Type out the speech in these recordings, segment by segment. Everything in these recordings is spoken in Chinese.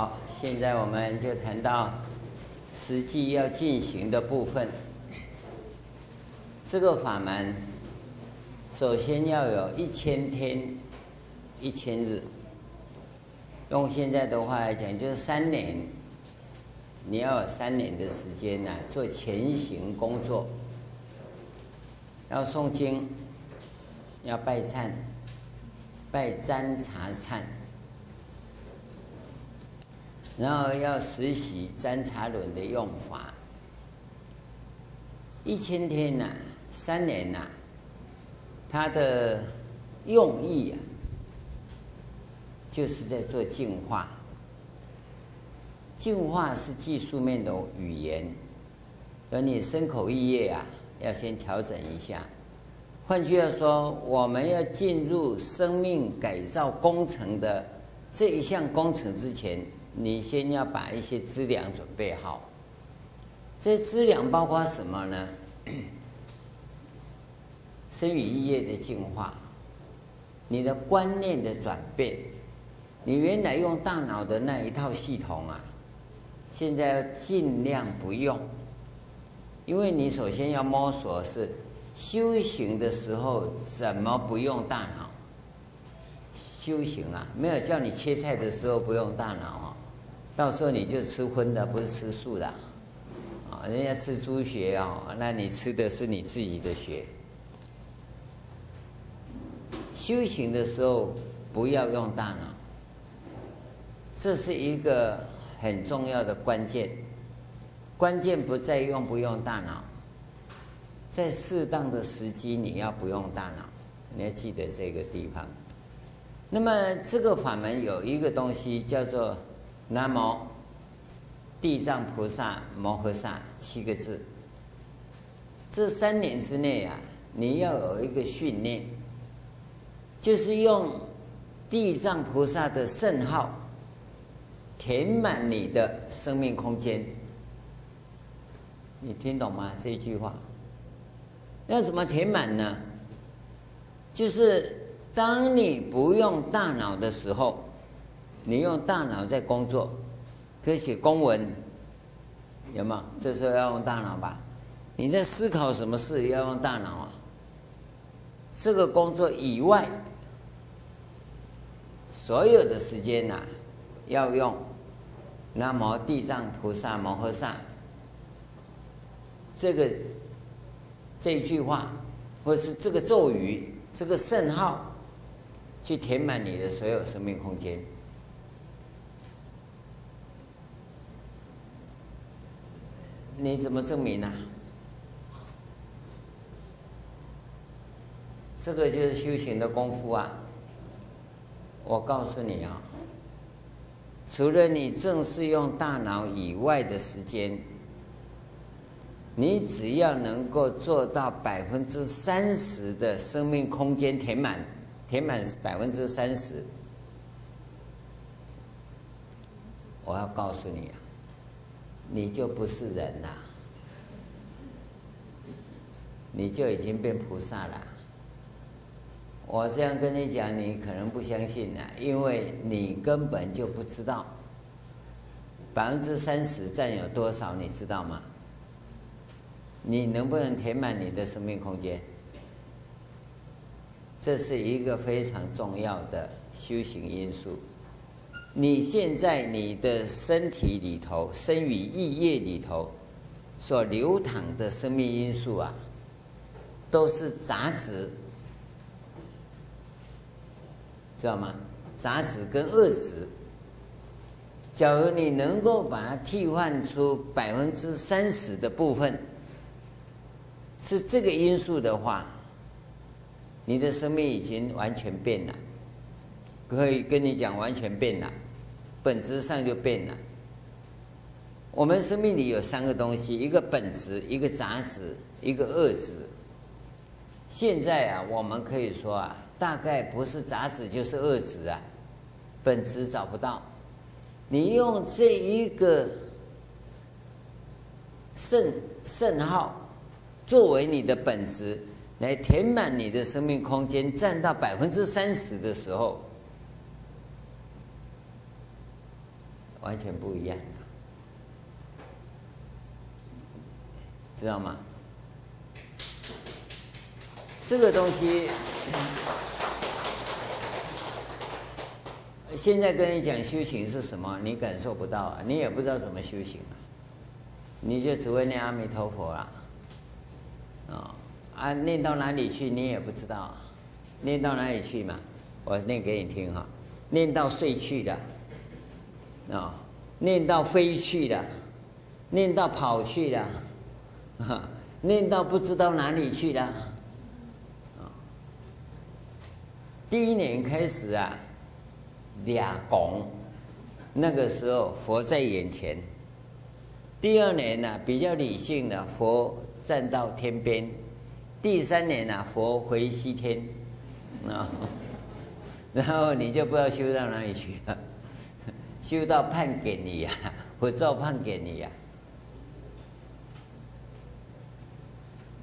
好，现在我们就谈到实际要进行的部分。这个法门，首先要有一千天、一千日。用现在的话来讲，就是三年。你要有三年的时间呢，做前行工作，要诵经，要拜忏，拜占茶忏。然后要实习占茶轮的用法，一千天呐、三年呐、啊，它的用意啊，就是在做净化。净化是技术面的语言，而你身口意业啊，要先调整一下。换句话说，我们要进入生命改造工程的这一项工程之前。你先要把一些资粮准备好，这资粮包括什么呢？身与意业的净化，你的观念的转变，你原来用大脑的那一套系统啊，现在要尽量不用，因为你首先要摸索是修行的时候怎么不用大脑。修行啊，没有叫你切菜的时候不用大脑啊。到时候你就吃荤的，不是吃素的，啊，人家吃猪血啊，那你吃的是你自己的血。修行的时候不要用大脑，这是一个很重要的关键。关键不在用不用大脑，在适当的时机你要不用大脑，你要记得这个地方。那么这个法门有一个东西叫做。南无地藏菩萨摩诃萨七个字，这三年之内啊，你要有一个训练，就是用地藏菩萨的圣号填满你的生命空间。你听懂吗？这句话要怎么填满呢？就是当你不用大脑的时候。你用大脑在工作，可以写公文，有没有？这时候要用大脑吧？你在思考什么事要用大脑啊？这个工作以外，所有的时间呐、要用南无地藏菩萨摩诃萨这个这句话，或是这个咒语，这个圣号，去填满你的所有生命空间。你怎么证明呢、这个就是修行的功夫啊！我告诉你啊，除了你正式用大脑以外的时间，你只要能够做到百分之三十的生命空间填满，填满百分之三十，我要告诉你啊。你就不是人了，你就已经变菩萨了。我这样跟你讲，你可能不相信了，因为你根本就不知道百分之三十占有多少，你知道吗？你能不能填满你的生命空间？这是一个非常重要的修行因素。你现在你的身体里头、身语意业里头所流淌的生命因素啊，都是杂质，知道吗？杂质跟恶质。假如你能够把它替换出百分之三十的部分是这个因素的话，你的生命已经完全变了。可以跟你讲，完全变了，本质上就变了。我们生命里有三个东西：一个本质，一个杂质，一个恶质。现在啊，我们可以说啊，大概不是杂质就是恶质啊，本质找不到。你用这一个圣圣号作为你的本质，来填满你的生命空间，占到百分之三十的时候。完全不一样，知道吗？这个东西，现在跟你讲修行是什么，你感受不到啊，你也不知道怎么修行啊，你就只会念阿弥陀佛了，啊啊，念到哪里去你也不知道，念到哪里去嘛？我念给你听哈，念到睡去的，啊，念到飞去了，念到跑去了，啊，念到不知道哪里去了。第一年开始啊，俩拱，那个时候佛在眼前。第二年呢，比较理性的佛站到天边。第三年呢，佛回西天，啊，然后你就不知道修到哪里去了，修到判给你呀，佛照判给你呀。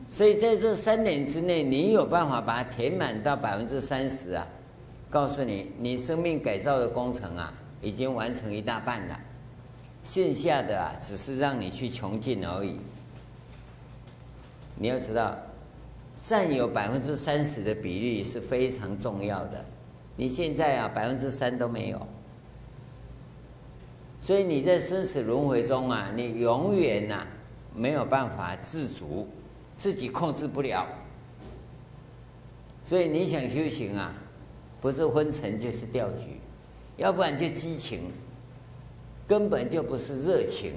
所以在这三年之内，你有办法把它填满到百分之三十啊？告诉你，你生命改造的工程啊，已经完成一大半了，剩下的啊，只是让你去穷尽而已。你要知道，占有百分之三十的比例是非常重要的。你现在啊，百分之三都没有，所以你在生死轮回中啊，你永远呐、没有办法自主。自己控制不了，所以你想修行啊，不是昏沉就是掉举，要不然就激情，根本就不是热情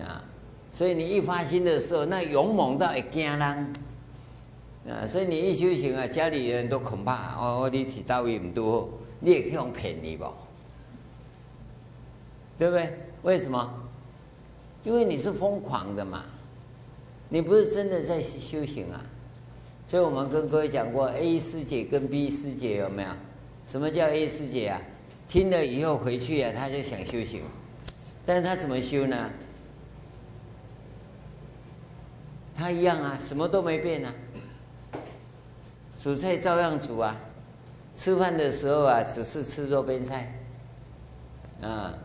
啊！所以你一发心的时候，那勇猛到会惊人啊！所以你一修行啊，家里人都恐怕哦，你起道义唔多，你也可以用骗你不？对不对？为什么？因为你是疯狂的嘛。你不是真的在修行啊，所以我们跟各位讲过，A 师姐跟 B 师姐有没有？什么叫 A 师姐啊？听了以后回去啊，他就想修行，但是他怎么修呢？他一样啊，什么都没变啊，煮菜照样煮啊，吃饭的时候啊，只是吃肉边菜，啊，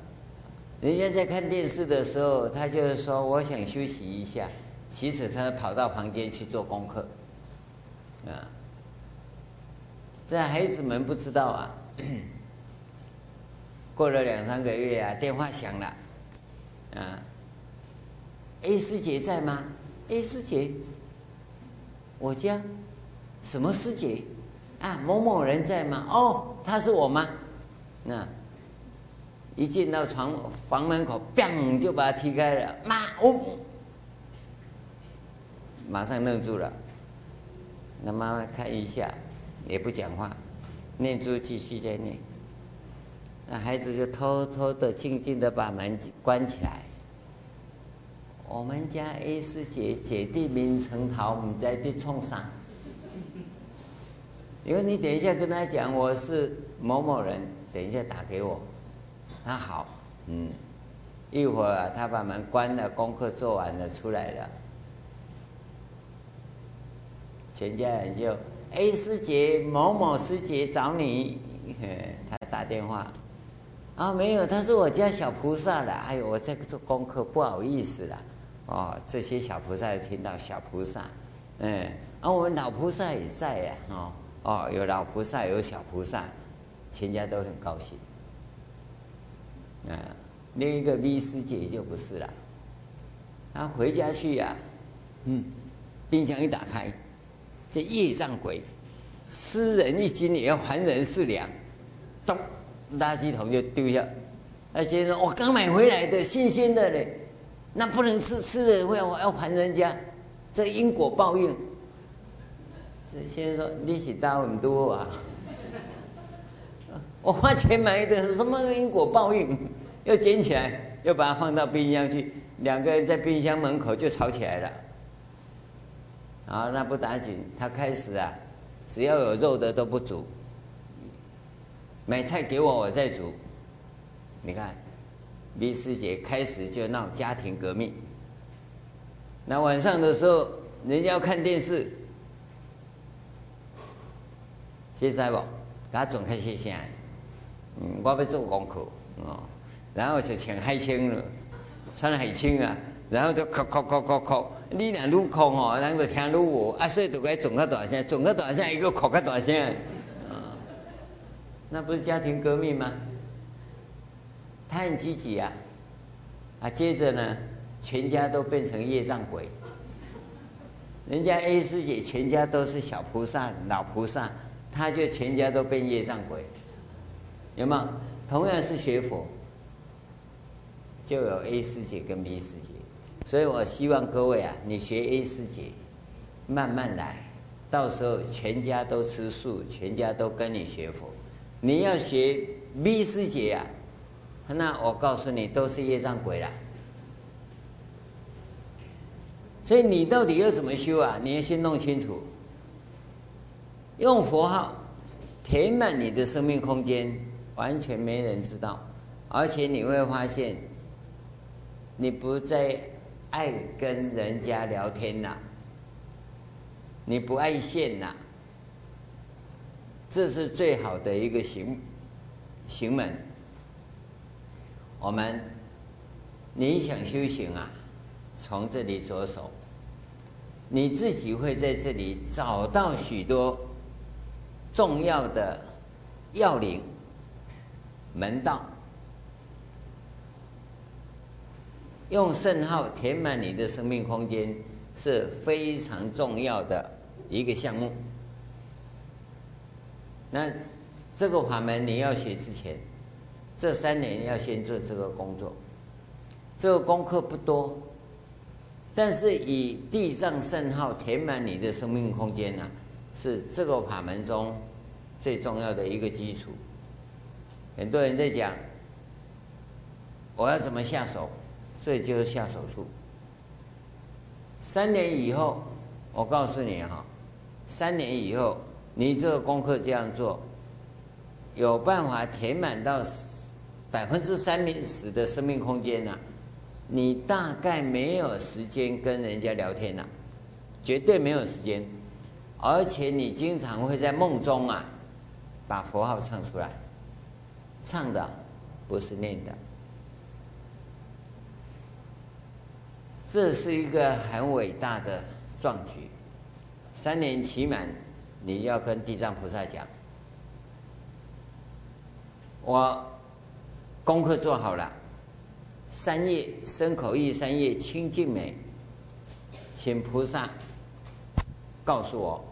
人家在看电视的时候，他就是说，我想休息一下。其实他跑到房间去做功课，啊，这孩子们不知道啊。过了两三个月啊，电话响了，啊，A 师姐在吗？A 师姐，我家，什么师姐？啊，某某人在吗？哦，他是我吗？那，一进到床房门口，砰就把他踢开了。妈，我。马上愣住了，那妈妈看一下，也不讲话，念珠继续在念。那孩子就偷偷的、静静的把门关起来。我们家 A 师姐姐弟名成桃，我们在地冲上。因为你等一下跟他讲我是某某人，等一下打给我。他好，嗯，一会儿啊，他把门关了，功课做完了，出来了。全家人就 A 师姐某某师姐找你，他打电话，啊没有，他是我家小菩萨了。哎呦，我在做功课，不好意思了。哦，这些小菩萨听到小菩萨，嗯，啊我们老菩萨也在呀，哦哦，有老菩萨有小菩萨，全家都很高兴。嗯，另一个 B 师姐就不是了，他回家去呀，嗯，冰箱一打开。这业障鬼，吃人一斤也要还人四两，咚，垃圾桶就丢下。那先生，我刚买回来的，新鲜的嘞，那不能吃，吃了会我要还人家，这因果报应。这先生说，你是大很多啊，我花钱买的，什么因果报应？又捡起来，又把它放到冰箱去，两个人在冰箱门口就吵起来了。啊，那不打紧。他开始啊，只要有肉的都不煮，买菜给我，我再煮。你看，李师姐开始就闹家庭革命。那晚上的时候，人家要看电视，现在不，给他转开谢谢。嗯，我要做功课哦。然后就穿海青了，穿海青啊，然后就哭哭哭哭哭，你若愈哭哦，人就听愈无，啊，所以就该转个大声，转个大声，一个哭个大声，啊，那不是家庭革命吗？他很积极啊，啊，接着呢，全家都变成业障鬼。人家 A 师姐全家都是小菩萨、老菩萨，他就全家都变业障鬼，有吗？同样是学佛，就有 A 师姐跟 B 师姐，所以我希望各位啊，你学 A 师姐，慢慢来，到时候全家都吃素，全家都跟你学佛。你要学 B 师姐啊，那我告诉你，都是业障鬼了。所以你到底要怎么修啊？你要先弄清楚，用佛号填满你的生命空间，完全没人知道，而且你会发现，你不再爱跟人家聊天了，你不爱现了，这是最好的一个行行门。我们，你想修行啊？从这里着手，你自己会在这里找到许多重要的要领门道。用圣号填满你的生命空间是非常重要的一个项目。那这个法门你要学之前，这三年要先做这个工作。这个功课不多。但是以地藏圣号填满你的生命空间呢、是这个法门中最重要的一个基础。很多人在讲，我要怎么下手？这就是下手术。三年以后，我告诉你哈，三年以后你这个功课这样做，有办法填满到百分之三十的生命空间呢、你大概没有时间跟人家聊天了，绝对没有时间，而且你经常会在梦中啊，把佛号唱出来，唱的不是念的，这是一个很伟大的壮举。三年期满，你要跟地藏菩萨讲，我功课做好了。三业身口意三业清净美，请菩萨告诉我，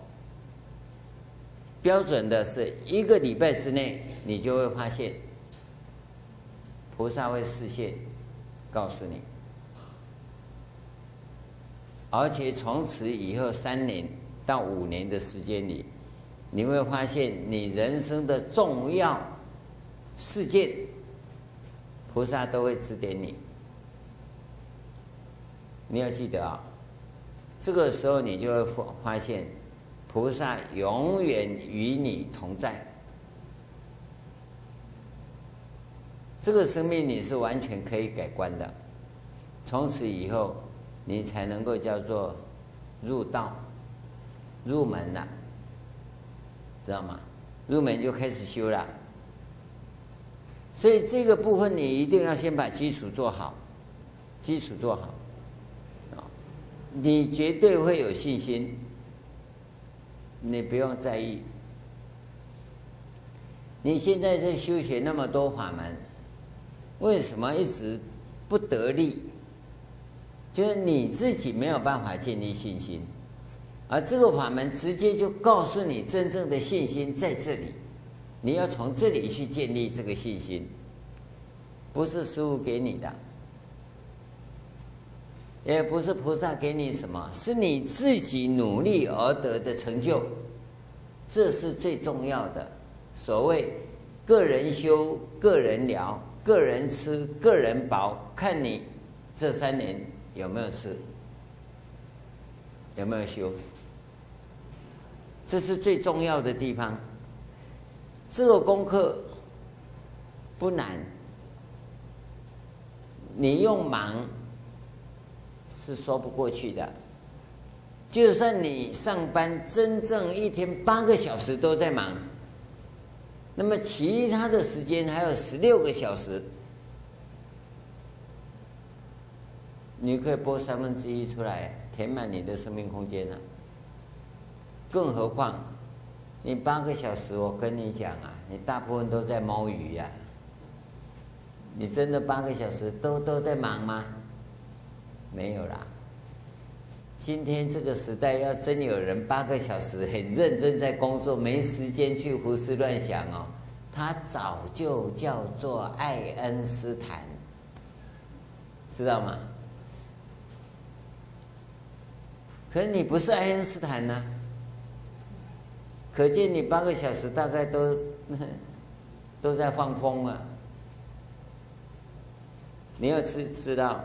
标准的是一个礼拜之内，你就会发现菩萨会示现，告诉你，而且从此以后三年到五年的时间里，你会发现你人生的重要事件。菩萨都会指点你，你要记得啊，这个时候你就会发发现，菩萨永远与你同在。这个生命你是完全可以改观的，从此以后你才能够叫做入道、入门了，知道吗？入门就开始修了。所以这个部分你一定要先把基础做好，基础做好，啊，你绝对会有信心，你不用在意。你现在在修学那么多法门，为什么一直不得力？就是你自己没有办法建立信心，而这个法门直接就告诉你真正的信心在这里。你要从这里去建立这个信心，不是师父给你的，也不是菩萨给你什么，是你自己努力而得的成就，这是最重要的。所谓个人修、个人疗、个人吃、个人饱，看你这三年有没有吃，有没有修，这是最重要的地方。这个功课不难，你用忙是说不过去的。就算你上班真正一天八个小时都在忙，那么其他的时间还有十六个小时，你可以拨三分之一出来填满你的生命空间了。更何况，你八个小时，我跟你讲啊，你大部分都在摸鱼呀。你真的八个小时都都在忙吗？没有啦。今天这个时代，要真有人八个小时很认真在工作，没时间去胡思乱想哦，他早就叫做爱因斯坦，知道吗？可你不是爱因斯坦呢，可见你八个小时大概都 都在放风啊。你要知知道。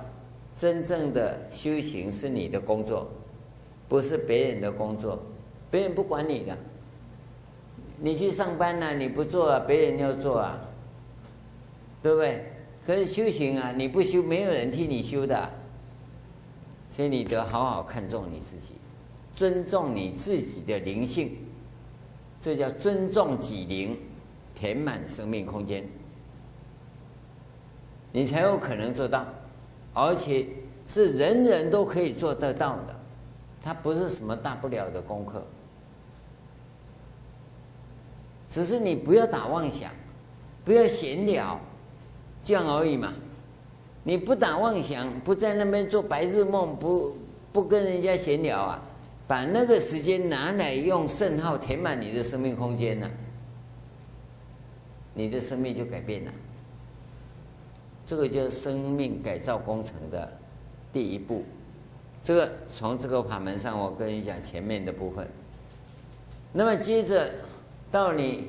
真正的修行是你的工作，不是别人的工作，别人不管你的。你去上班呢、你不做啊，别人要做啊，对不对？可是修行啊，你不修，没有人替你修的，所以你得好好看重你自己，尊重你自己的灵性，这叫尊重己灵，填满生命空间，你才有可能做到。而且是人人都可以做得到的，它不是什么大不了的功课，只是你不要打妄想，不要闲聊，这样而已嘛。你不打妄想，不在那边做白日梦，不不跟人家闲聊啊，把那个时间拿来用圣号填满你的生命空间呢，你的生命就改变了。这个就生命改造工程的第一步。这个从这个法门上，我跟你讲前面的部分。那么接着到你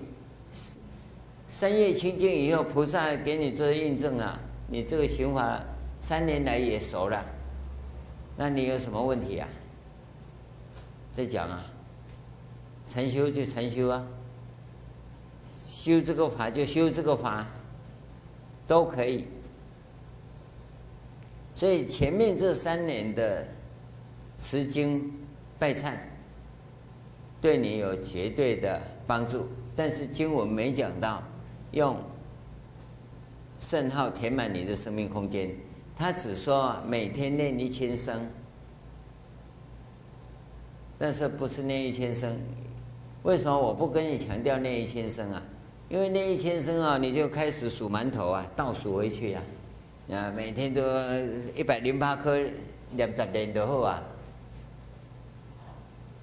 三业清净以后，菩萨给你做印证啊，你这个行法三年来也熟了。那你有什么问题啊？再讲啊，禅修就禅修啊，修这个法就修这个法，都可以。所以前面这三年的持经拜忏，对你有绝对的帮助。但是经文没讲到用圣号填满你的生命空间，他只说每天念一千声，但是不是念一千声？为什么我不跟你强调念一千声啊？因为念一千声啊，你就开始数馒头啊，倒数回去呀。啊，每天都一百零八颗，两十年就好啊，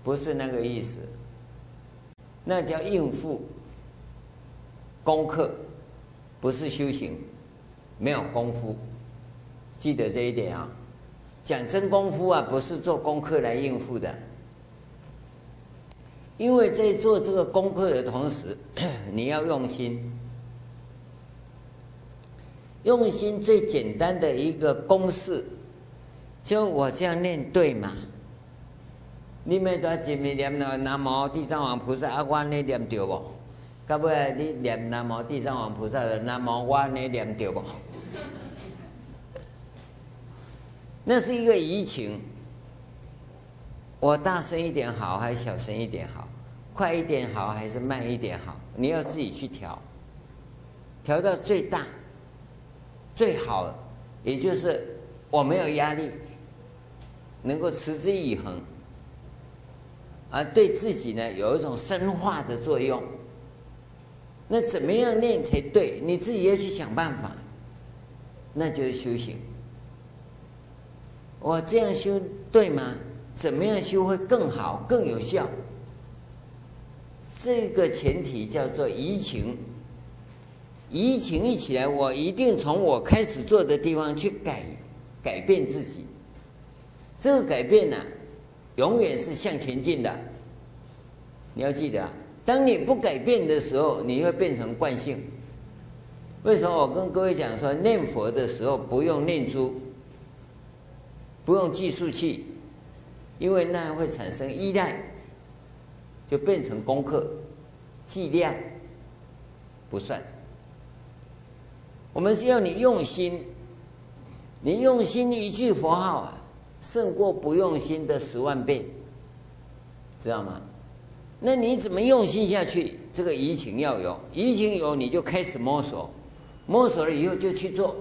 不是那个意思，那叫应付功课，不是修行，没有功夫，记得这一点啊。讲真功夫啊，不是做功课来应付的，因为在做这个功课的同时，你要用心。用心最简单的一个公式，就我这样念对吗？你们都前面念南无地藏王菩萨，啊，我念念对不？到尾你念南无地藏王菩萨的南无我念念对不？那是一个移情，我大声一点好，还是小声一点好？快一点好，还是慢一点好？你要自己去调，调到最大。最好，也就是我没有压力，能够持之以恒，而对自己呢有一种深化的作用。那怎么样念才对？你自己要去想办法，那就是修行。我这样修对吗？怎么样修会更好、更有效？这个前提叫做移情。移情一起来，我一定从我开始做的地方去改改变自己。这个改变呢、永远是向前进的。你要记得，当你不改变的时候，你会变成惯性。为什么我跟各位讲说，念佛的时候不用念珠，不用计数器，因为那样会产生依赖，就变成功课，计量不算。我们是要你用心，你用心一句佛号啊，胜过不用心的十万倍，知道吗？那你怎么用心下去？这个移情要有，移情有你就开始摸索，摸索了以后就去做，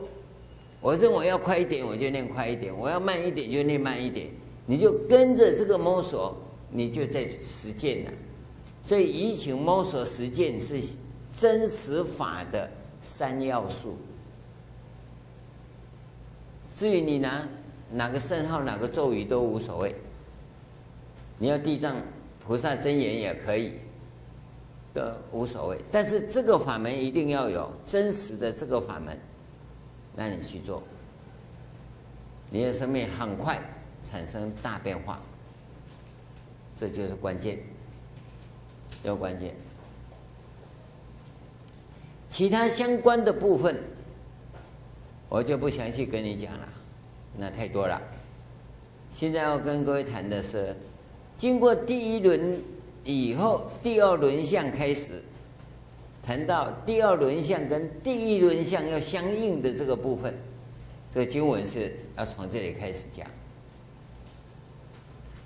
我认为要快一点，我就念快一点；我要慢一点，就念慢一点。你就跟着这个摸索，你就在实践了。所以，移情摸索实践是真实法的三要素。至于你拿哪个圣号、哪个咒语都无所谓。你要地藏菩萨真言也可以，都无所谓。但是这个法门一定要有真实的这个法门，让你去做，你的生命很快产生大变化。这就是关键，要关键。其他相关的部分，我就不详细跟你讲了，那太多了。现在要跟各位谈的是。经过第一轮以后，第二轮相开始谈到第二轮相跟第一轮相要相应的这个部分，这个经文是要从这里开始讲。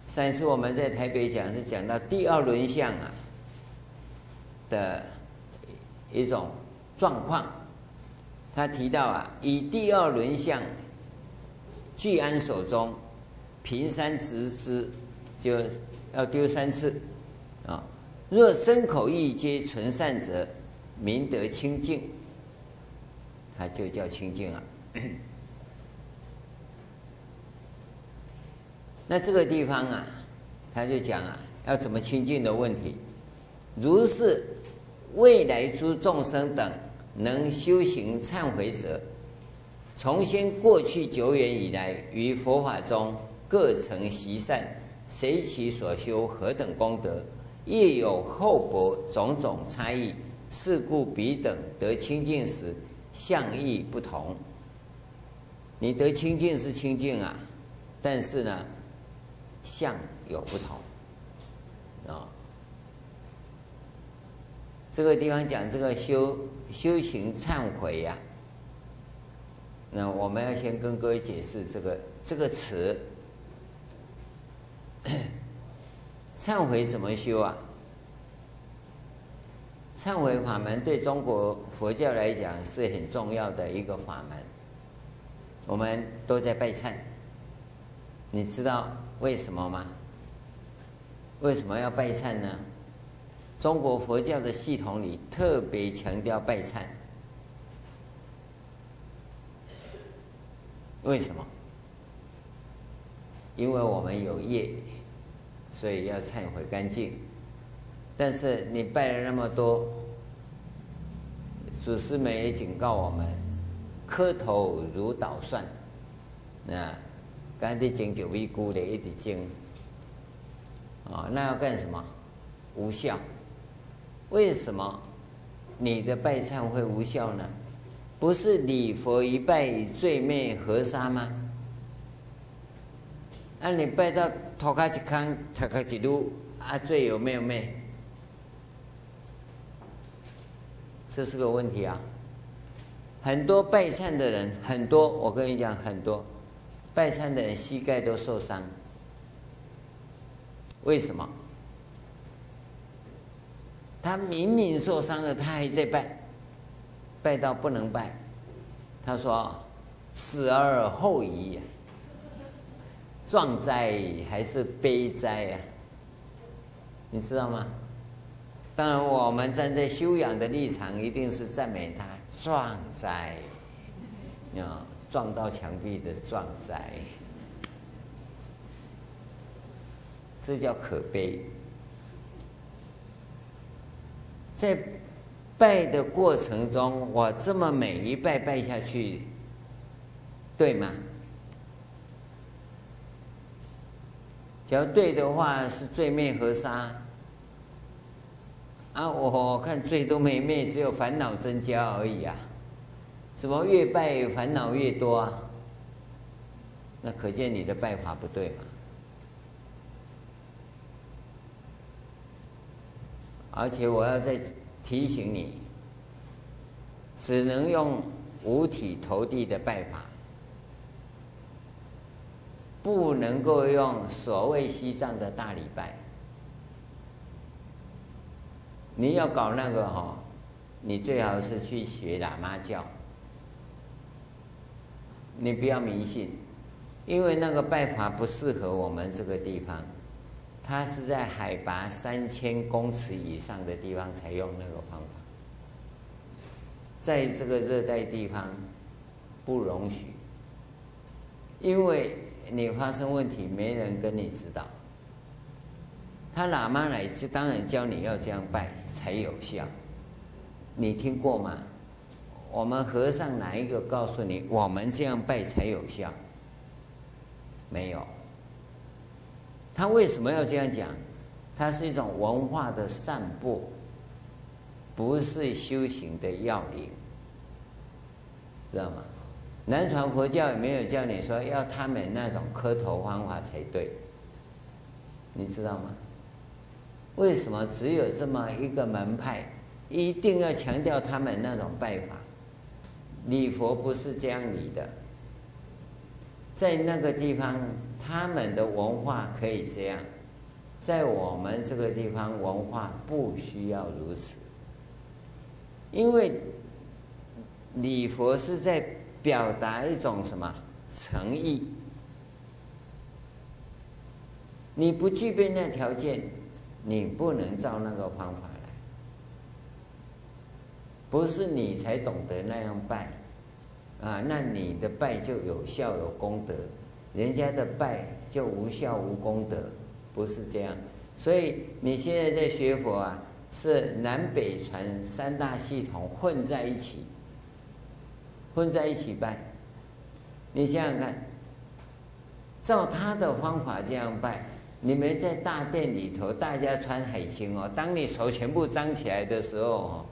上一次我们在台北讲是讲到第二轮相啊的一种状况，他提到啊，以第二轮相聚安手中，平山直之。就要丢三次，啊！若身口意皆纯善者，名得清净，它就叫清净啊。那这个地方啊，他就讲啊，要怎么清净的问题。如是未来诸众生等能修行忏悔者，从先过去久远以来，于佛法中各成习善。随其所修何等功德，亦有厚薄种种差异，是故彼等得清净时，相亦不同。你得清净是清净啊，但是呢，相有不同啊。这个地方讲这个修修行忏悔呀，那我们要先跟各位解释这个这个词。忏悔怎么修啊？忏悔法门对中国佛教来讲是很重要的一个法门。我们都在拜忏，你知道为什么吗？为什么要拜忏呢？中国佛教的系统里特别强调拜忏。为什么？因为我们有业。所以要忏悔干净，但是你拜了那么多，祖师们也警告我们：磕头如捣蒜。那刚才经九位姑的一滴经，啊，那要干什么？无效。为什么你的拜忏会无效呢？不是礼佛一拜罪灭河沙吗？那、你拜到头壳一空，头壳一路，啊，罪有没有灭？这是个问题啊！很多拜忏的人，很多，我跟你讲，很多拜忏的人膝盖都受伤。为什么？他明明受伤了，他还在拜，拜到不能拜。他说：“死而后已。”壮哉还是悲哉啊？你知道吗？当然，我们站在修养的立场，一定是赞美他壮哉，啊，撞到墙壁的壮哉，这叫可悲。在拜的过程中，我这么每一拜拜下去，对吗？要对的话，是罪灭河沙。啊，我看罪都没灭，只有烦恼增加而已啊！怎么越拜烦恼越多啊？那可见你的拜法不对嘛。而且我要再提醒你，只能用五体投地的拜法。不能够用所谓西藏的大礼拜，你要搞那个哈，你最好是去学喇嘛教，你不要迷信，因为那个拜法不适合我们这个地方，它是在海拔三千公尺以上的地方才用那个方法，在这个热带地方不容许，因为你发生问题没人跟你指导，他喇嘛来就当然教你要这样拜才有效，你听过吗？我们和尚哪一个告诉你，我们这样拜才有效？没有。他为什么要这样讲？它是一种文化的散播，不是修行的要领，知道吗？南传佛教也没有叫你说要他们那种磕头方法才对，你知道吗？为什么只有这么一个门派，一定要强调他们那种拜法？礼佛不是这样礼的，在那个地方，他们的文化可以这样，在我们这个地方，文化不需要如此，因为礼佛是在表达一种什么诚意，你不具备那条件，你不能照那个方法来。不是你才懂得那样拜，啊，那你的拜就有效有功德，人家的拜就无效无功德，不是这样。所以你现在在学佛啊，是南北传三大系统混在一起，混在一起拜。你想想看，照他的方法这样拜，你们在大殿里头，大家穿海青哦，当你手全部张起来的时候哦。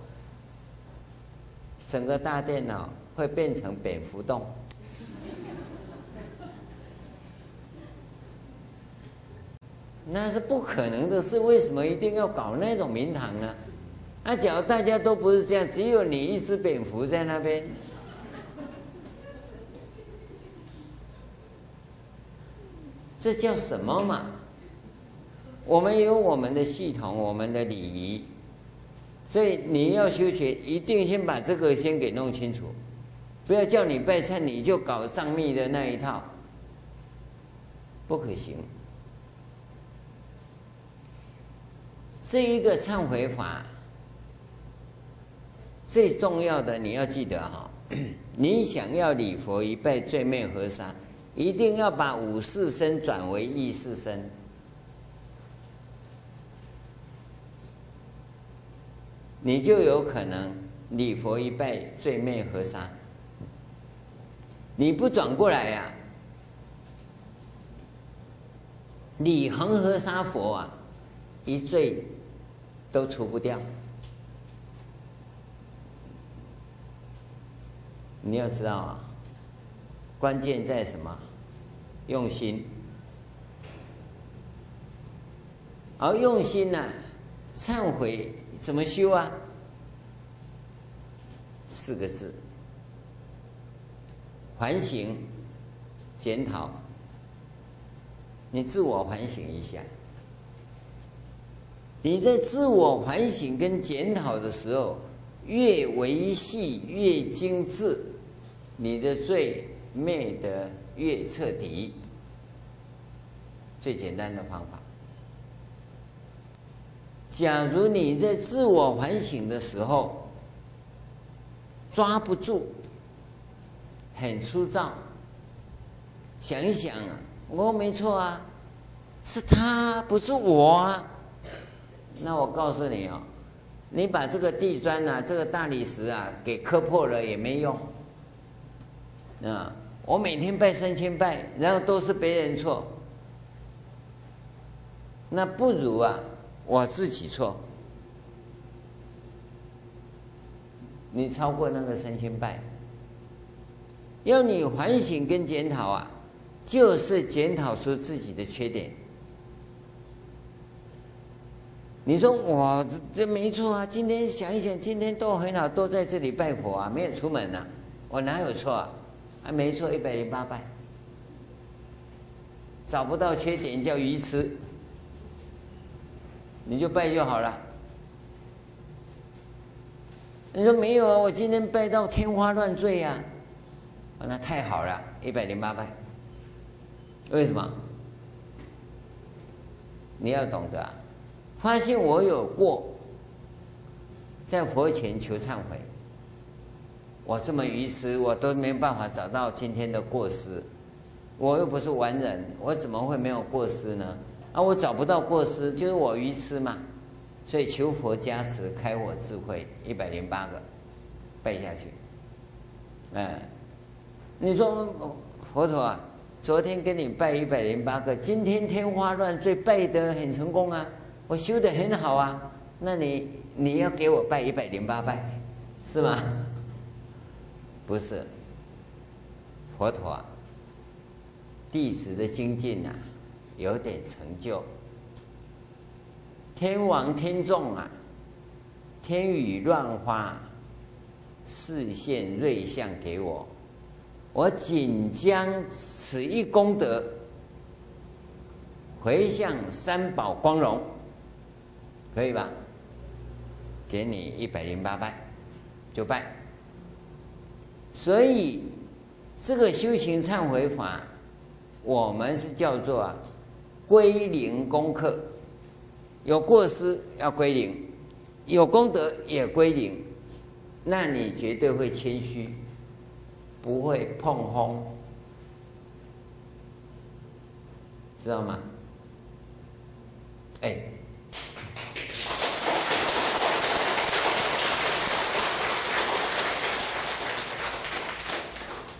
整个大殿哦会变成蝙蝠洞，那是不可能的事。为什么一定要搞那种名堂呢？那假如大家都不是这样，只有你一只蝙蝠在那边，这叫什么嘛？我们有我们的系统，我们的礼仪。所以你要修学，一定先把这个先给弄清楚，不要叫你拜忏，你就搞藏密的那一套，不可行。这一个忏悔法最重要的，你要记得哈，你想要礼佛一拜罪灭河沙，一定要把五识身转为意识身。你就有可能礼佛一拜罪灭河沙，你不转过来呀、啊，你恒河沙佛啊，一罪都除不掉。你要知道啊，关键在什么？用心，而用心呢、忏悔。怎么修啊？四个字：反省、检讨。你自我反省一下。你在自我反省跟检讨的时候，越维系越精致，你的罪灭得越彻底。最简单的方法。假如你在自我反省的时候抓不住，很粗糙，想一想啊，我没错啊，是他不是我啊。那我告诉你哦，你把这个地砖啊，这个大理石啊给磕破了也没用。啊，我每天拜三千拜，然后都是别人错，那不如啊。我自己错，你超过那个三千拜，要你反省跟检讨啊，就是检讨出自己的缺点。你说我这没错啊，今天想一想，今天都很好，都在这里拜佛啊，没有出门呐，我哪有错啊？还没错，一百零八拜，找不到缺点叫愚痴。你就拜就好了。你说没有啊？我今天拜到天花乱坠呀，啊，那太好了。一百零八拜。为什么？你要懂得啊，发现我有过，在佛前求忏悔。我这么愚痴，我都没办法找到今天的过失。我又不是完人，我怎么会没有过失呢？啊，我找不到过失，就是我愚痴嘛。所以求佛加持，开我智慧，一百零八个拜下去。哎，你说佛陀啊，昨天跟你拜一百零八个，今天天花乱坠，拜得很成功啊，我修得很好啊，那你你要给我拜一百零八拜，是吗？不是，佛陀，弟子的精进啊，有点成就。天王天众啊，天雨乱花，示现瑞相给我，我仅将此一功德回向三宝光荣，可以吧？给你一百零八拜，就拜。所以这个修行忏悔法，我们是叫做啊归零功课。有过失要归零，有功德也归零，那你绝对会谦虚，不会碰轰，知道吗？哎，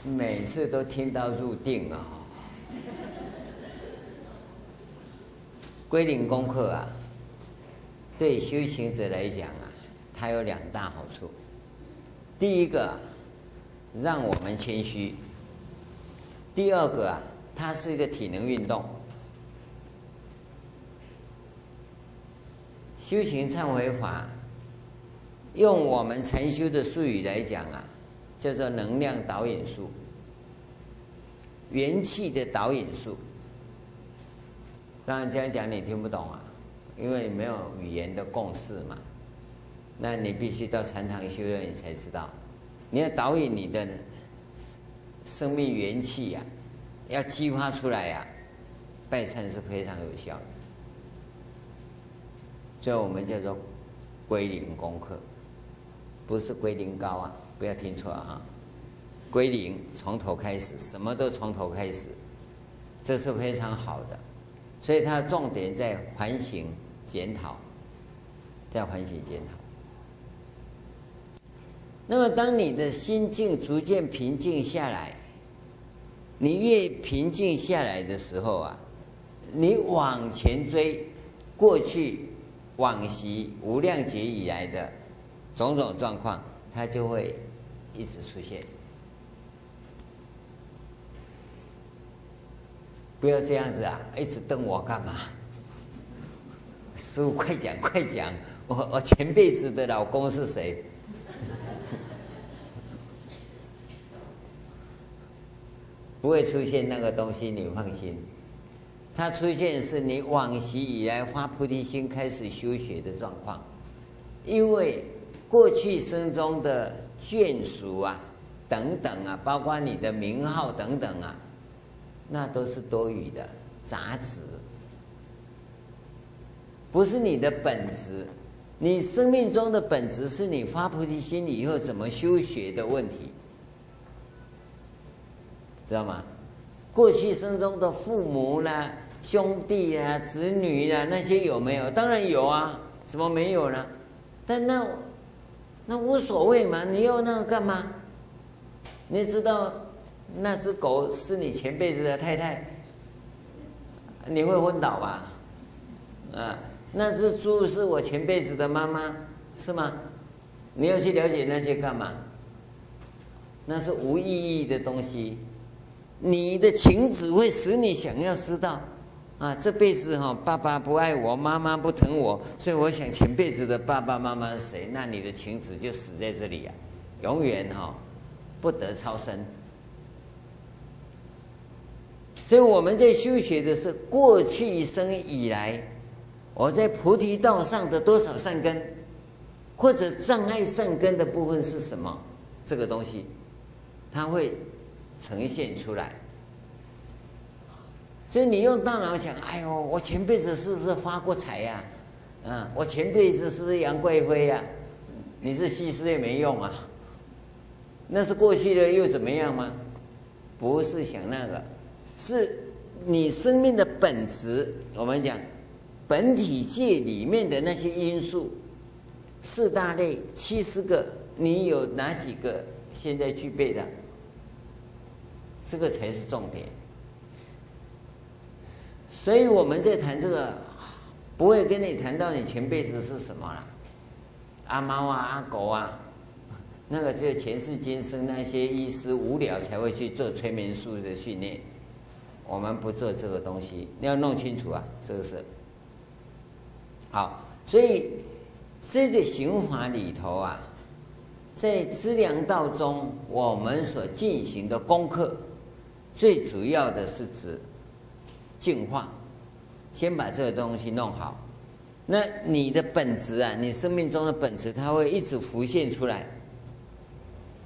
每次都听到入定啊，归零功课啊。对修行者来讲啊，它有两大好处。第一个，让我们谦虚；第二个啊，它是一个体能运动。修行忏悔法，用我们禅修的术语来讲啊，叫做能量导引术、元气的导引术。当然这样讲你听不懂啊。因为你没有语言的共识嘛，那你必须到禅堂修炼，你才知道。你要导引你的生命元气呀、啊，要激发出来呀、啊，拜忏是非常有效的。所以我们叫做归零功课，不是归零高啊，不要听错啊。归零从头开始，什么都从头开始，这是非常好的。所以它重点在反省。检讨，在反省检讨。那么，当你的心境逐渐平静下来，你越平静下来的时候啊，你往前追过去往昔无量劫以来的种种状况，它就会一直出现。不要这样子啊，一直瞪我干嘛？师傅，快讲快讲！我我前辈子的老公是谁？不会出现那个东西，你放心。它出现是你往昔以来发菩提心开始修学的状况，因为过去生中的眷属啊、等等啊，包括你的名号等等啊，那都是多余的杂质。不是你的本质，你生命中的本质是你发菩提心以后怎么修学的问题，知道吗？过去生中的父母啦、兄弟啊、子女啊，那些有没有？当然有啊，怎么没有呢？但那那无所谓嘛，你要那个干嘛？你知道那只狗是你前辈子的太太，你会昏倒吧？啊？那只猪是我前辈子的妈妈，是吗？你要去了解那些干嘛？那是无意义的东西。你的情只会使你想要知道，啊，这辈子哈，爸爸不爱我，妈妈不疼我，所以我想前辈子的爸爸妈妈是谁？那你的情子就死在这里呀，永远哈不得超生。所以我们在修学的是过去一生以来。我在菩提道上的多少善根，或者障碍善根的部分是什么？这个东西，它会呈现出来。所以你用大脑想，哎呦，我前辈子是不是发过财呀？啊，我前辈子是不是杨贵妃呀？你是西施也没用啊，那是过去的又怎么样吗？不是想那个，是你生命的本质。我们讲本体界里面的那些因素，四大类七十个，你有哪几个现在具备的？这个才是重点。所以我们在谈这个，不会跟你谈到你前辈子是什么了，阿猫啊、阿狗啊。那个只有前世今生那些医师无聊才会去做催眠术的训练，我们不做这个东西，你要弄清楚啊，这个是。好，所以这个行法里头啊，在资粮道中，我们所进行的功课，最主要的是指净化，先把这个东西弄好，那你的本质啊，你生命中的本质，它会一直浮现出来。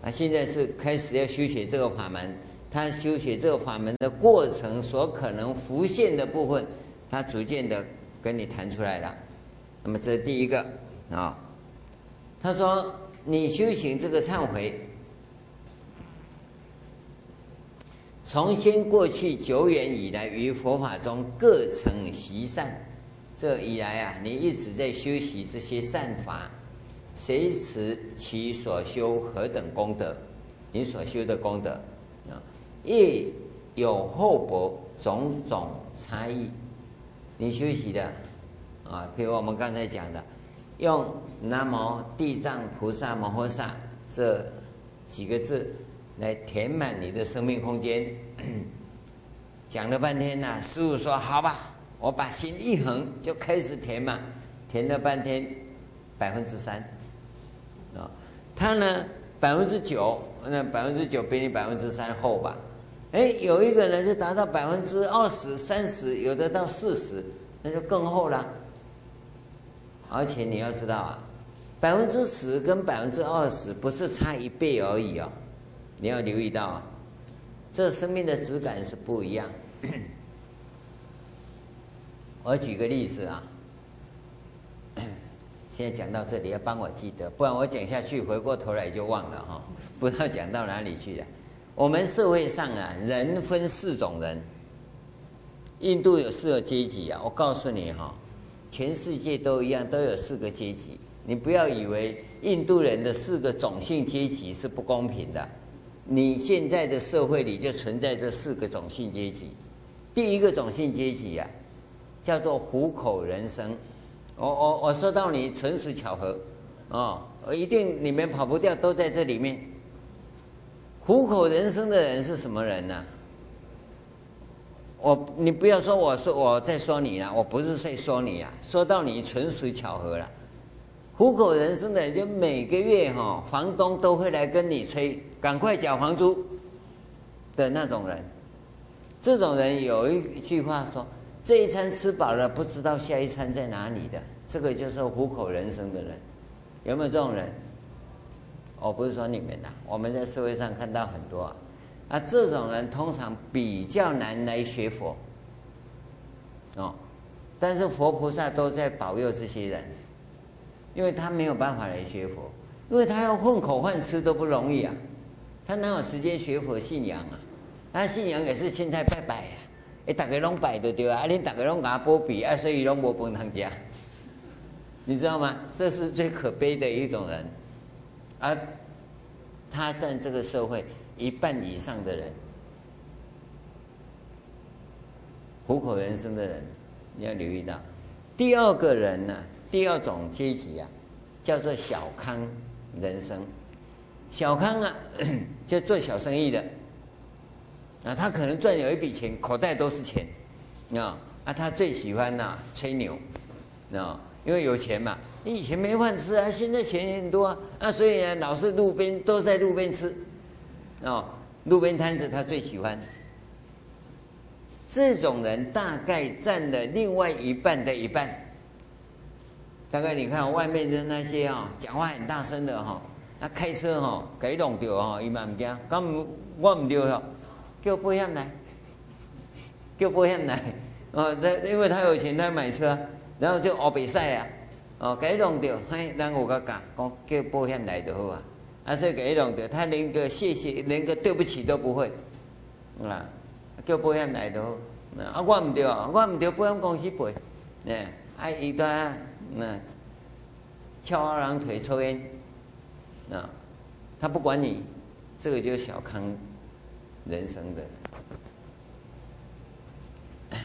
啊，现在是开始要修学这个法门，他修学这个法门的过程所可能浮现的部分，他逐渐的跟你谈出来了。那么这是第一个啊，他说你修行这个忏悔，从先过去久远以来于佛法中各成习善，这以来啊，你一直在修习这些善法。谁持其所修何等功德？你所修的功德啊，亦有厚薄种种差异。你修习的啊，比如我们刚才讲的，用南无地藏菩萨摩诃萨这几个字来填满你的生命空间，讲了半天呢、师傅说好吧，我把心一横就开始填嘛，填了半天百分之三。啊，他呢百分之九，那百分之九比你百分之三厚吧？哎，有一个人就达到百分之二十三十，有的到四十，那就更厚了。而且你要知道啊，百分之十跟百分之二十不是差一倍而已哦，你要留意到啊，这生命的质感是不一样。我举个例子啊。现在讲到这里，要帮我记得，不然我讲下去，回过头来就忘了哈，不知道讲到哪里去了。我们社会上啊，人分四种人。印度有四个阶级啊，我告诉你哈，全世界都一样，都有四个阶级。你不要以为印度人的四个种姓阶级是不公平的，你现在的社会里就存在这四个种姓阶级。第一个种姓阶级啊，叫做虎口人生。我我我说到你纯属巧合，哦，一定你们跑不掉，都在这里面。虎口人生的人是什么人呢？我你不要说我说我在说你啊，我不是在说你啊，说到你纯属巧合了。虎口人生的就每个月哈，房东都会来跟你催，赶快缴房租的那种人。这种人有一句话说。这一餐吃饱了，不知道下一餐在哪里的，这个就是虎口人生的人，有没有这种人？我不是说你们呐，我们在社会上看到很多啊，啊，这种人通常比较难来学佛，哦，但是佛菩萨都在保佑这些人，因为他没有办法来学佛，因为他要混口饭吃都不容易啊，他哪有时间学佛信仰啊？他信仰也是现在拜拜啊。哎，大家拢拜都对啊，啊，恁大家拢给他保庇，啊，所以拢无饭通吃，你知道吗？这是最可悲的一种人，而他占这个社会一半以上的人，虎口人生的人，你要留意到。第二个人呢，第二种阶级啊，叫做小康人生。小康啊，就做小生意的。啊，他可能赚有一笔钱，口袋都是钱，啊，啊，他最喜欢呐吹牛，啊，因为有钱嘛，你以前没饭吃啊，现在钱很多啊，啊，所以呢，老是路边都在路边吃，啊，路边摊子他最喜欢。这种人大概占了另外一半的一半，大概你看外面的那些啊，讲话很大声的哈，那开车哈给弄掉哈，伊嘛唔惊，咁我唔掉哈。叫保险来，叫保险来。哦，他因为他有钱，他买车，然后就学比赛啊。哦，给弄掉，嘿，然后我个讲，讲叫保险来就好啊。啊，所以给弄掉，他连个谢谢，连个对不起都不会。啊，叫保险来就好。啊，我唔对啊，我唔对，保险公司赔。哎，啊，伊在那翘二郎腿抽烟。啊，他不管你，这个就是小康人生的。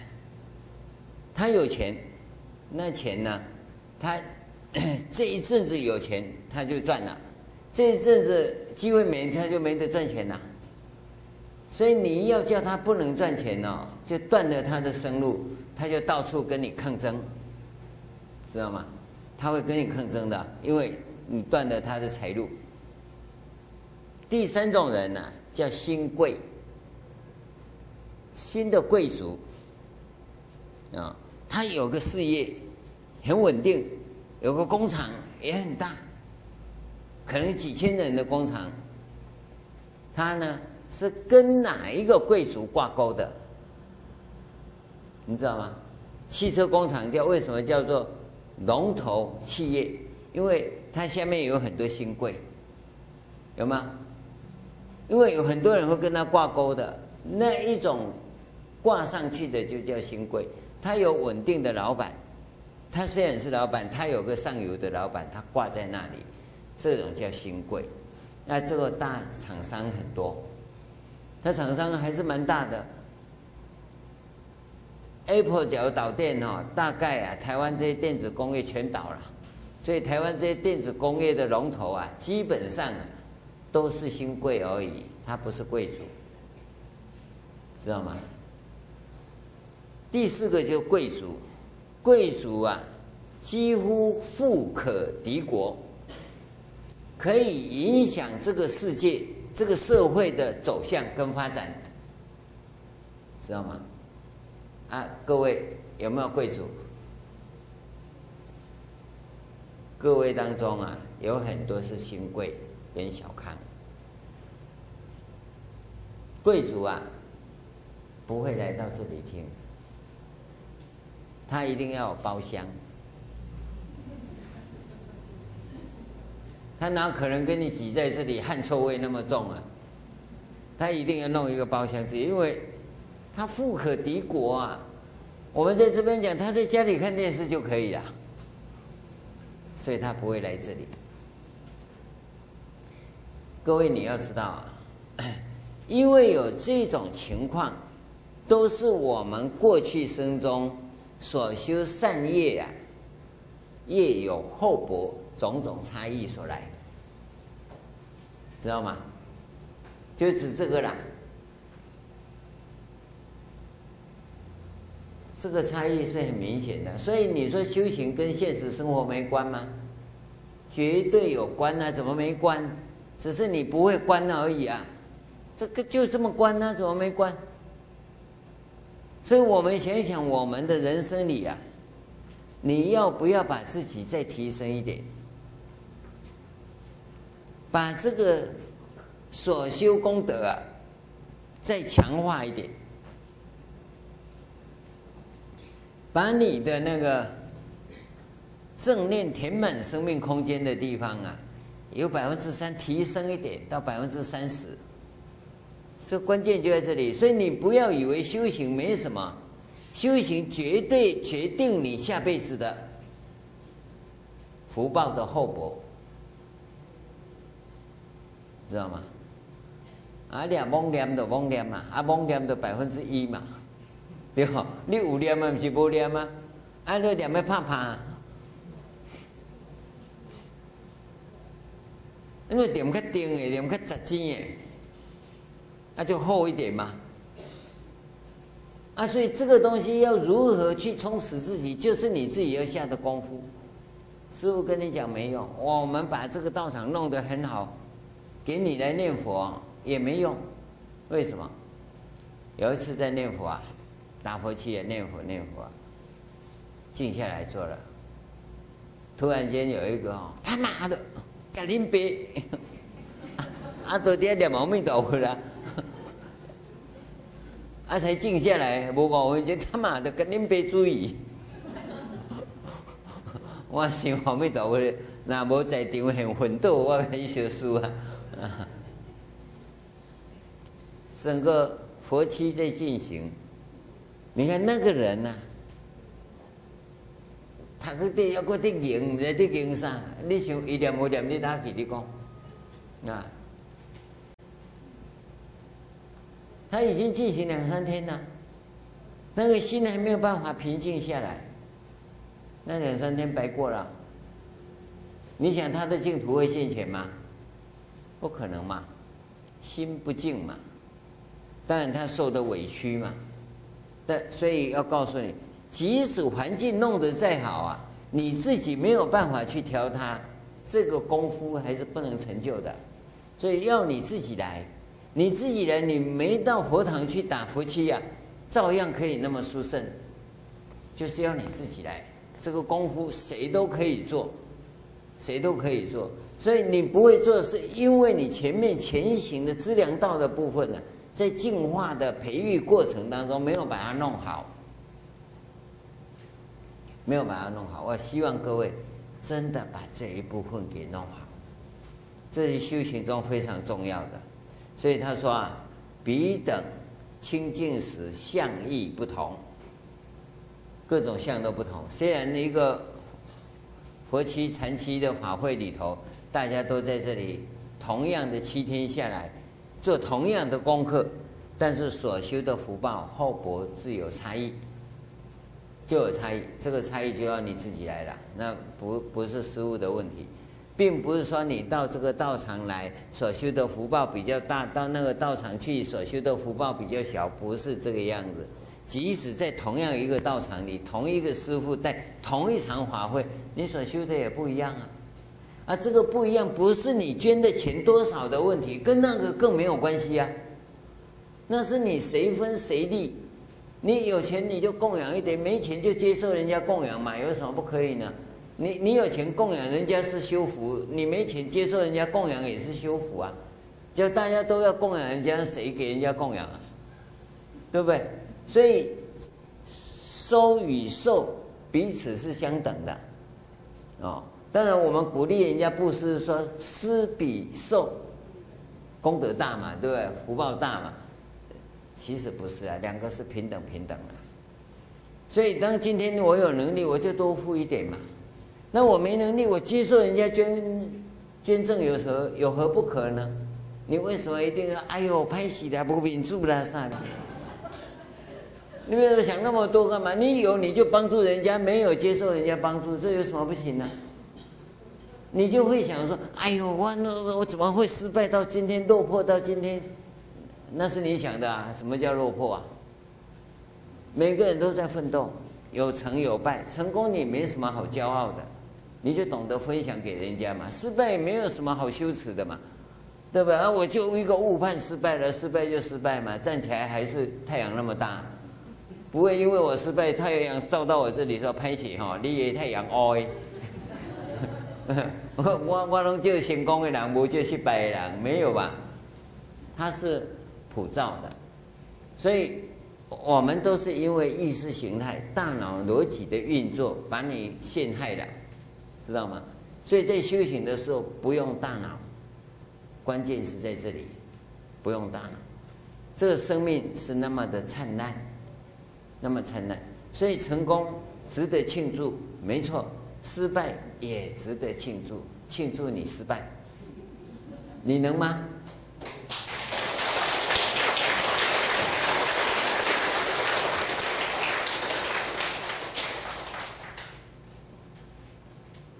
他有钱，那钱呢？他 这一阵子有钱，他就赚了；这一阵子机会没，他就没得赚钱了。所以你要叫他不能赚钱哦，就断了他的生路，他就到处跟你抗争，知道吗？他会跟你抗争的，因为你断了他的财路。第三种人呢，叫新贵，新的贵族啊，他有个事业。很稳定，有个工厂也很大，可能几千人的工厂。他呢是跟哪一个贵族挂钩的？你知道吗？汽车工厂叫为什么叫做龙头企业？因为它下面有很多新贵，有吗？因为有很多人会跟他挂钩的，那一种挂上去的就叫新贵，他有稳定的老板。他虽然是老板，他有个上游的老板，他挂在那里，这种叫新贵。那这个大厂商很多，他厂商还是蛮大的。Apple 假如倒店哈，大概啊，台湾这些电子工业全倒了。所以台湾这些电子工业的龙头啊，基本上啊都是新贵而已，他不是贵族，知道吗？第四个就是贵族。贵族啊，几乎富可敌国，可以影响这个世界、这个社会的走向跟发展，知道吗？啊，各位有没有贵族？各位当中啊，有很多是新贵跟小康。贵族啊，不会来到这里听。他一定要有包厢，他哪可能跟你挤在这里，汗臭味那么重啊？他一定要弄一个包厢子，因为他富可敌国啊。我们在这边讲，他在家里看电视就可以了，所以他不会来这里。各位你要知道啊，因为有这种情况，都是我们过去生中。所修善业啊，业有厚薄，种种差异所来，知道吗？就指这个啦。这个差异是很明显的，所以你说修行跟现实生活没关吗？绝对有关啊！怎么没关？只是你不会关而已啊！这个就这么关呢？怎么没关？所以我们想想，我们的人生里啊，你要不要把自己再提升一点？把这个所修功德啊，再强化一点，把你的那个正念填满生命空间的地方啊，有百分之三提升一点到百分之三十。这关键就在这里，所以你不要以为修行没什么，修行绝对决定你下辈子的福报的厚薄，知道吗？啊，念妄念就妄念嘛，啊，妄念的百分之一嘛，对吧？你有念嘛，不是无念吗？啊，你念要怕怕，因为念较定诶，念较实际的。那就厚一点嘛，啊，所以这个东西要如何去充实自己，就是你自己要下的功夫。师傅跟你讲没用，我们把这个道场弄得很好，给你来念佛也没用。为什么？有一次在念佛啊，打佛七也念佛念佛，静下来坐了，突然间有一个哦，他妈的，赶紧别，啊，昨天念阿弥陀佛了。啊才静下来，无五分钟，他妈的跟恁别注意。我想阿弥陀佛，那无在场很奋斗，我可以学书啊。整个佛七在进行，你看那个人呢、他个地要过地经，在地经上，你想一念无念，你哪去？你讲啊？他已经进行两三天了，那个心还没有办法平静下来，那两三天白过了。你想他的净土会现前吗？不可能嘛，心不静嘛。当然他受的委屈嘛。但所以要告诉你，即使环境弄得再好啊，你自己没有办法去调它，这个功夫还是不能成就的。所以要你自己来。你自己来，你没到佛堂去打佛七呀，照样可以那么殊胜。就是要你自己来，这个功夫谁都可以做，谁都可以做。所以你不会做，是因为你前面前行的资粮道的部分呢，在净化的培育过程当中没有把它弄好，没有把它弄好。我希望各位真的把这一部分给弄好，这是修行中非常重要的。所以他说啊，彼等清净时相亦不同，各种相都不同。虽然一个佛七禅七的法会里头，大家都在这里，同样的七天下来做同样的功课，但是所修的福报厚薄自有差异，就有差异。这个差异就要你自己来了，那不不是师父的问题。并不是说你到这个道场来所修的福报比较大，到那个道场去所修的福报比较小，不是这个样子。即使在同样一个道场里，同一个师父带同一场法会，你所修的也不一样啊。啊，这个不一样，不是你捐的钱多少的问题，跟那个更没有关系啊。那是你谁分谁利，你有钱你就供养一点，没钱就接受人家供养嘛，有什么不可以呢？你你有钱供养人家是修福，你没钱接受人家供养也是修福啊。就大家都要供养人家，谁给人家供养啊？对不对？所以收与受彼此是相等的，哦。当然我们鼓励人家布施，说施比受功德大嘛，对不对？福报大嘛。其实不是啊，两个是平等平等的。所以当今天我有能力，我就多付一点嘛。那我没能力，我接受人家捐捐赠有何有何不可呢？你为什么一定要哎呦拍戏的不秉住了算了？你为什么想那么多干嘛？你有你就帮助人家，没有接受人家帮助，这有什么不行呢？你就会想说，哎呦我我怎么会失败到今天落魄到今天？那是你想的啊？什么叫落魄啊？每个人都在奋斗，有成有败，成功你没什么好骄傲的。你就懂得分享给人家嘛，失败也没有什么好羞耻的嘛，对吧？啊，我就一个误判失败了，失败就失败嘛，站起来还是太阳那么大，不会因为我失败，太阳照到我这里说拍起哈，你也太阳哦。我我我拢就成功的人，无就失败的人，没有吧？他是普照的，所以我们都是因为意识形态、大脑逻辑的运作，把你陷害了。知道吗？所以在修行的时候不用大脑，关键是在这里，不用大脑。这个生命是那么的灿烂，那么灿烂，所以成功值得庆祝，没错；失败也值得庆祝，庆祝你失败，你能吗？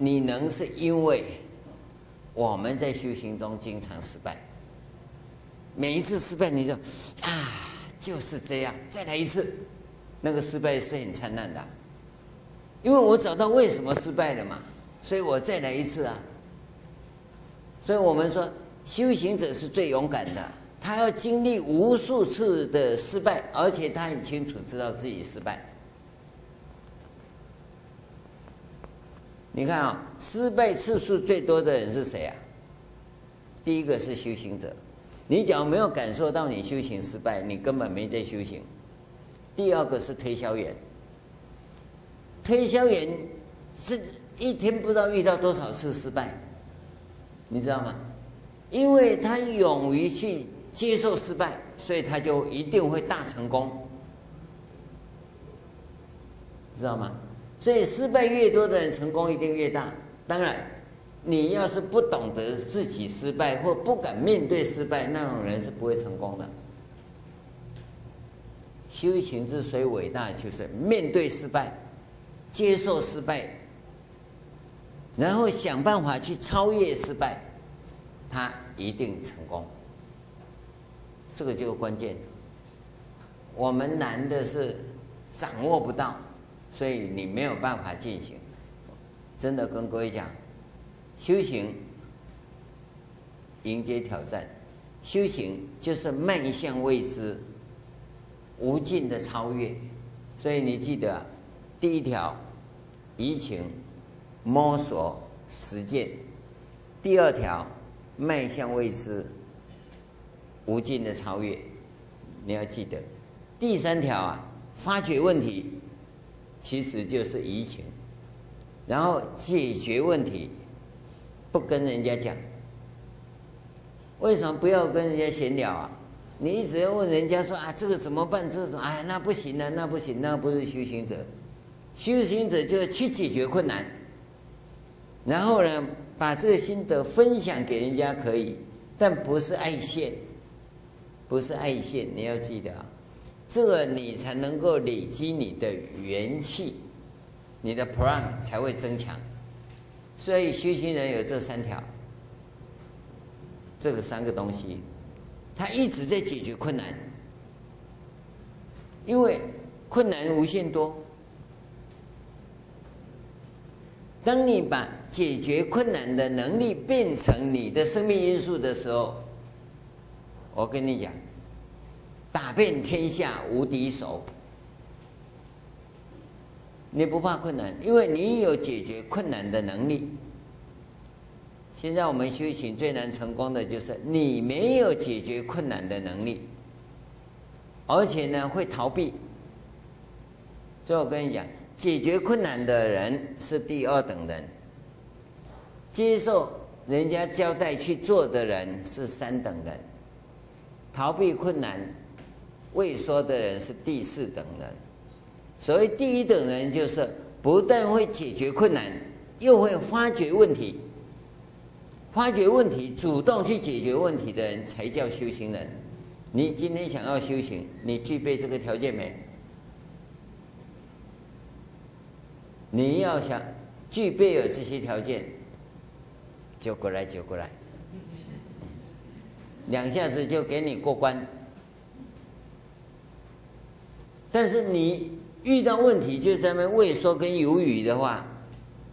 你能是因为我们在修行中经常失败，每一次失败你就啊就是这样，再来一次，那个失败是很灿烂的，因为我找到为什么失败了嘛，所以我再来一次啊。所以我们说修行者是最勇敢的，他要经历无数次的失败，而且他很清楚知道自己失败。你看啊，失败次数最多的人是谁啊？第一个是修行者。你只要没有感受到你修行失败，你根本没在修行，第二个是推销员。推销员是一天不知道遇到多少次失败，你知道吗？因为他勇于去接受失败，所以他就一定会大成功，知道吗？所以失败越多的人，成功一定越大。当然，你要是不懂得自己失败或不敢面对失败，那种人是不会成功的。修行之所以伟大，就是面对失败，接受失败，然后想办法去超越失败，他一定成功。这个就是关键。我们难的是掌握不到。所以你没有办法进行，真的跟各位讲，修行迎接挑战，修行就是迈向未知、无尽的超越。所以你记得，第一条，移情、摸索、实践；第二条，迈向未知、无尽的超越，你要记得；第三条啊，发掘问题。其实就是移情，然后解决问题，不跟人家讲。为什么不要跟人家闲聊啊？你一直要问人家说啊，这个怎么办？这个哎，那不行啊，那不行，那不是修行者。修行者就是去解决困难，然后呢，把这个心得分享给人家可以，但不是爱现，不是爱现，你要记得啊。这个你才能够累积你的元气，你的 pran 才会增强。所以修行人有这三条，这个三个东西，他一直在解决困难，因为困难无限多。当你把解决困难的能力变成你的生命因素的时候，我跟你讲。打遍天下无敌手，你不怕困难，因为你有解决困难的能力。现在我们修行最难成功的就是你没有解决困难的能力，而且呢会逃避。所以我跟你讲，解决困难的人是第二等人，接受人家交代去做的人是三等人，逃避困难。畏缩的人是第四等人，所谓第一等人就是不但会解决困难，又会发掘问题。发掘问题、主动去解决问题的人才叫修行人。你今天想要修行，你具备这个条件没？你要想具备有这些条件，就过来，就过来，两下子就给你过关。但是你遇到问题就在那畏缩跟犹豫的话，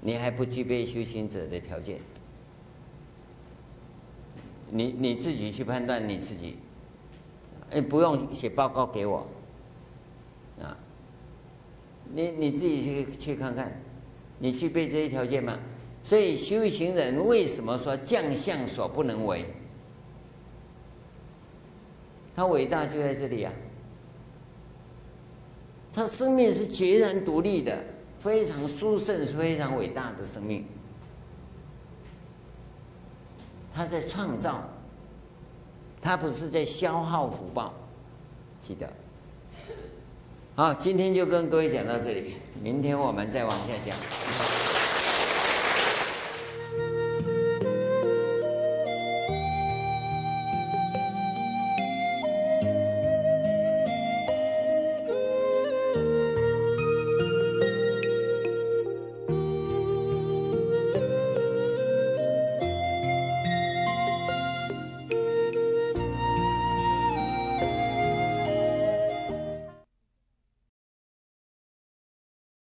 你还不具备修行者的条件。你你自己去判断你自己，哎，不用写报告给我，啊，你你自己去去看看，你具备这些条件吗？所以修行人为什么说将相所不能为？他伟大就在这里啊。他生命是截然独立的，非常殊胜，是非常伟大的生命。他在创造，他不是在消耗福报，记得。好，今天就跟各位讲到这里，明天我们再往下讲。